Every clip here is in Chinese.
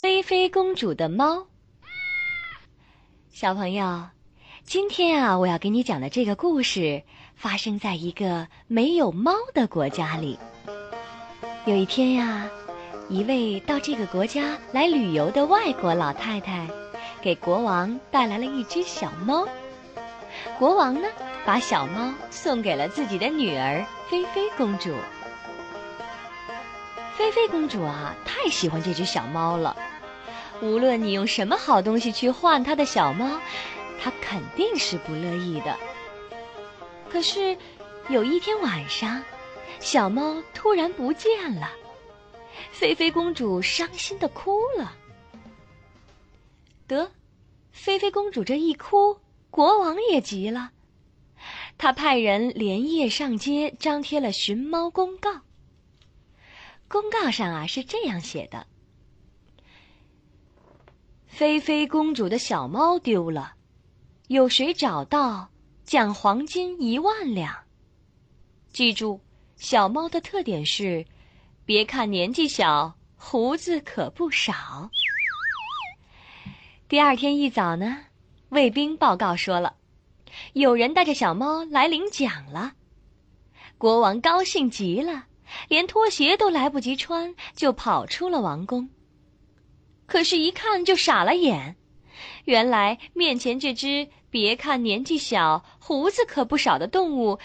菲菲公主的猫，小朋友，今天啊，我要给你讲的这个故事发生在一个没有猫的国家里。有一天呀，一位到这个国家来旅游的外国老太太，给国王带来了一只小猫。国王呢，把小猫送给了自己的女儿菲菲公主。菲菲公主啊，太喜欢这只小猫了。无论你用什么好东西去换它的小猫，它肯定是不乐意的。可是有一天晚上，小猫突然不见了，菲菲公主伤心的哭了。得，菲菲公主这一哭，国王也急了，他派人连夜上街张贴了寻猫公告。公告上啊是这样写的：“菲菲公主的小猫丢了，有谁找到，奖黄金一万两。记住，小猫的特点是，别看年纪小，胡子可不少。”第二天一早呢，卫兵报告说了，有人带着小猫来领奖了。国王高兴极了。连拖鞋都来不及穿，就跑出了王宫。可是，一看就傻了眼，原来面前这只别看年纪小、胡子可不少的动物，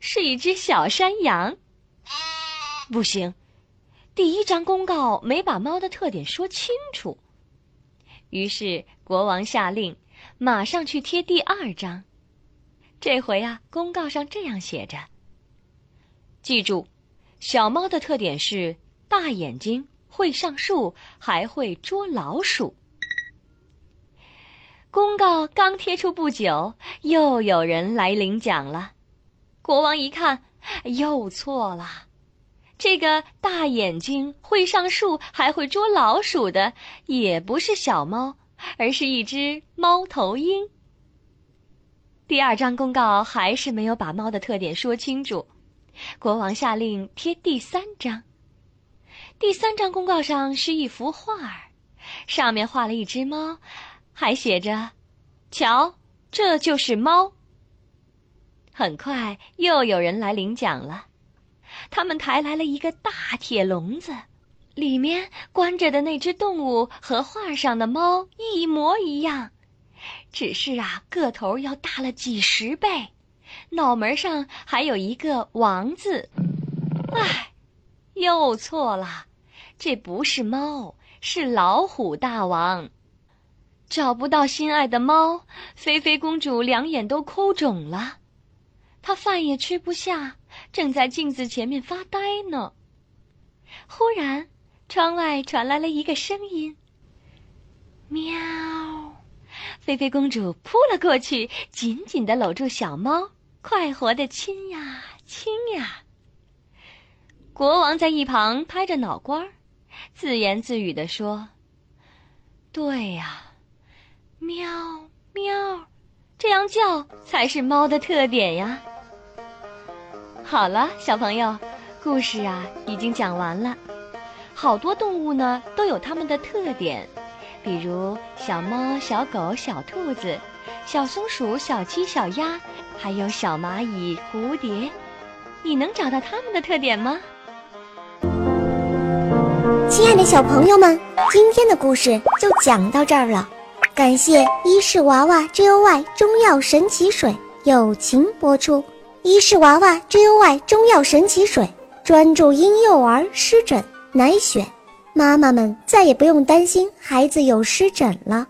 是一只小山羊。不行，第一张公告没把猫的特点说清楚。于是，国王下令，马上去贴第二张。这回啊，公告上这样写着：“记住。”小猫的特点是大眼睛，会上树，还会捉老鼠。公告刚贴出不久，又有人来领奖了。国王一看，又错了。这个大眼睛、会上树、还会捉老鼠的，也不是小猫，而是一只猫头鹰。第二张公告还是没有把猫的特点说清楚。国王下令贴第三张。第三张公告上是一幅画儿，上面画了一只猫，还写着：“瞧，这就是猫。”很快又有人来领奖了，他们抬来了一个大铁笼子，里面关着的那只动物和画上的猫一模一样，只是啊，个头要大了几十倍。脑门上还有一个“王”字，唉，又错了，这不是猫，是老虎大王。找不到心爱的猫，菲菲公主两眼都哭肿了，她饭也吃不下，正在镜子前面发呆呢。忽然，窗外传来了一个声音：“喵！”菲菲公主扑了过去，紧紧的搂住小猫。快活的亲呀亲呀！国王在一旁拍着脑瓜儿，自言自语地说：“对呀，喵喵，这样叫才是猫的特点呀。”好了，小朋友，故事啊已经讲完了。好多动物呢都有它们的特点，比如小猫、小狗、小兔子、小松鼠、小鸡、小鸭。还有小蚂蚁、蝴蝶，你能找到它们的特点吗？亲爱的小朋友们，今天的故事就讲到这儿了。感谢伊氏娃娃 Joy 中药神奇水友情播出。伊氏娃娃 Joy 中药神奇水专注婴幼儿湿疹，奶癣，妈妈们再也不用担心孩子有湿疹了。